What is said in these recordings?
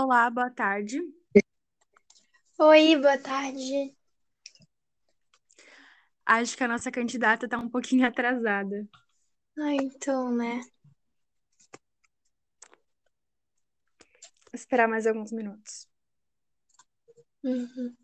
Olá, boa tarde. Oi, boa tarde. Acho que a nossa candidata está um pouquinho atrasada. Ah, então, né? Vou esperar mais alguns minutos. Uhum.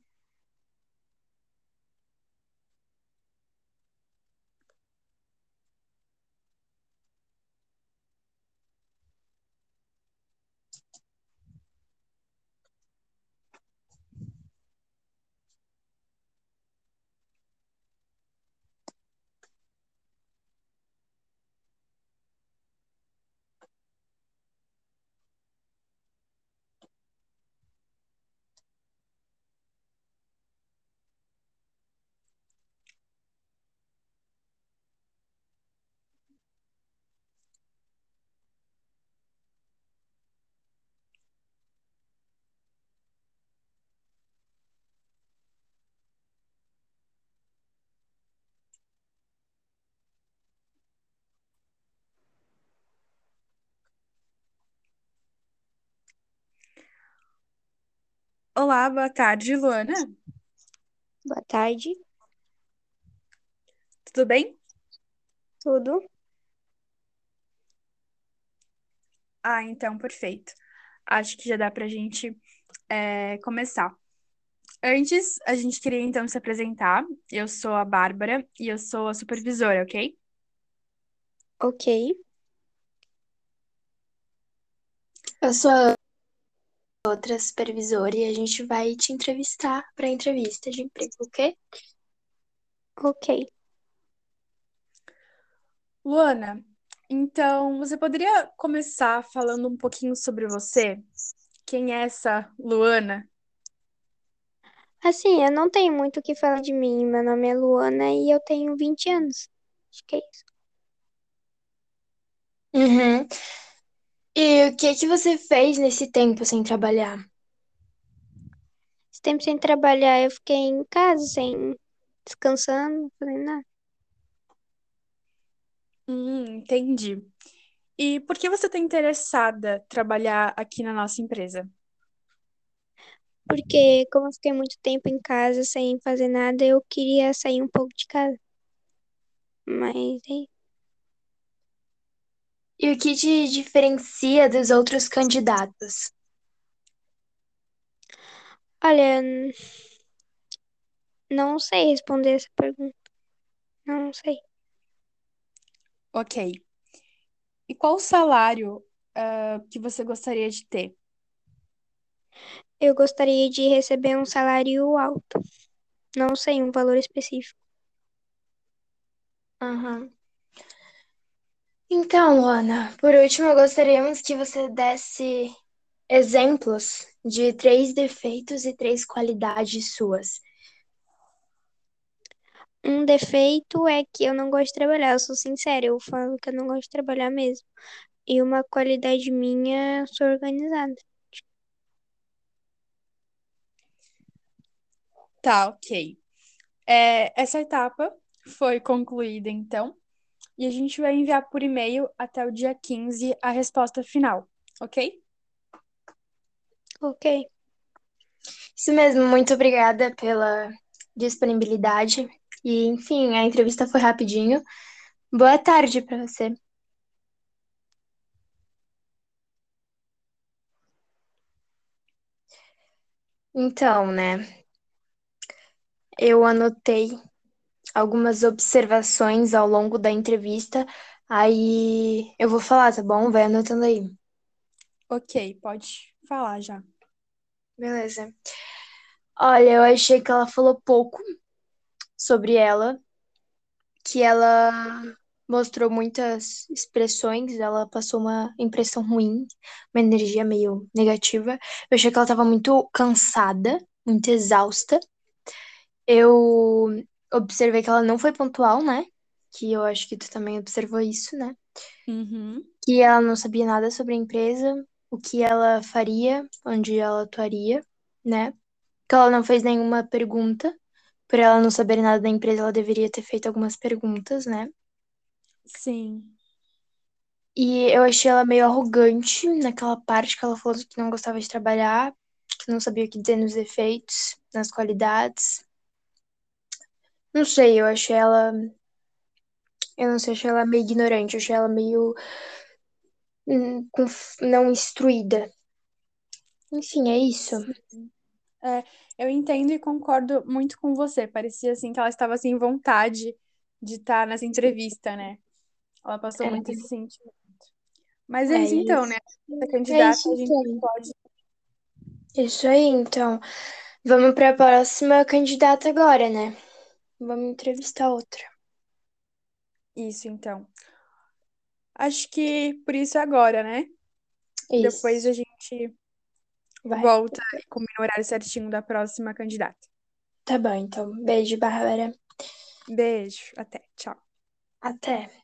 Olá, boa tarde, Luana. Boa tarde, Tudo bem? tudo? Ah, então, perfeito. Acho que já dá pra gente é, começar. Antes, a gente queria então se apresentar. Eu sou a Bárbara e eu sou a supervisora, ok? Ok. Eu sou a outra supervisora e a gente vai te entrevistar para entrevista de emprego, ok? Ok. Luana, então você poderia começar falando um pouquinho sobre você? Quem é essa Luana? Assim, eu não tenho muito o que falar de mim. Meu nome é Luana e eu tenho 20 anos. Acho que é isso. Uhum. E o que que você fez nesse tempo sem trabalhar? Esse tempo sem trabalhar, eu fiquei em casa, sem descansando, não fazendo nada. Hum, entendi. E por que você está interessada em trabalhar aqui na nossa empresa? Porque, como eu fiquei muito tempo em casa sem fazer nada, eu queria sair um pouco de casa. Mas é E o que te diferencia dos outros candidatos? Olha, não sei responder essa pergunta. Não sei. Ok. E qual o salário, ah, que você gostaria de ter? Eu gostaria de receber um salário alto. Não sei um valor específico. Uhum. Então, Luana, por último, gostaríamos que você desse exemplos de três defeitos e três qualidades suas. Um defeito é que eu não gosto de trabalhar, eu sou sincera, eu falo que eu não gosto de trabalhar mesmo. E uma qualidade minha, eu sou organizada. Tá, ok. É, essa etapa foi concluída, então, e a gente vai enviar por e-mail até o dia 15 a resposta final, ok? Ok. Isso mesmo, muito obrigada pela disponibilidade. E, enfim, a entrevista foi rapidinho. Boa tarde para você. Então, né, eu anotei algumas observações ao longo da entrevista. Aí eu vou falar, tá bom? Vai anotando aí. Ok, pode falar já. Beleza. Olha, eu achei que ela falou pouco sobre ela, que ela mostrou muitas expressões, ela passou uma impressão ruim, uma energia meio negativa. Eu achei que ela tava muito cansada, muito exausta. Eu observei que ela não foi pontual, né? Que eu acho que tu também observou isso, né? Uhum. Que ela não sabia nada sobre a empresa, o que ela faria, onde ela atuaria, né? Que ela não fez nenhuma pergunta. Por ela não saber nada da empresa, ela deveria ter feito algumas perguntas, né? Sim. E eu achei ela meio arrogante naquela parte que ela falou que não gostava de trabalhar, que não sabia o que dizer nos defeitos, nas qualidades. Não sei, eu achei ela. Eu não sei, eu achei ela meio ignorante, achei ela meio. hum, não instruída. Enfim, é isso. É, eu entendo e concordo muito com você. Parecia assim que ela estava sem vontade de estar nessa entrevista, né? Ela passou É, muito esse sentimento. Mas é é isso então, né? Essa É candidata isso a gente então. pode. Isso aí, então. Vamos para a próxima candidata agora, né? Vamos entrevistar outra. Isso, então. Acho que por isso é agora, né? Depois Isso. a gente Vai. volta e combina o horário certinho da próxima candidata. Tá bom, então. Beijo, Bárbara. Beijo, até, tchau. Até.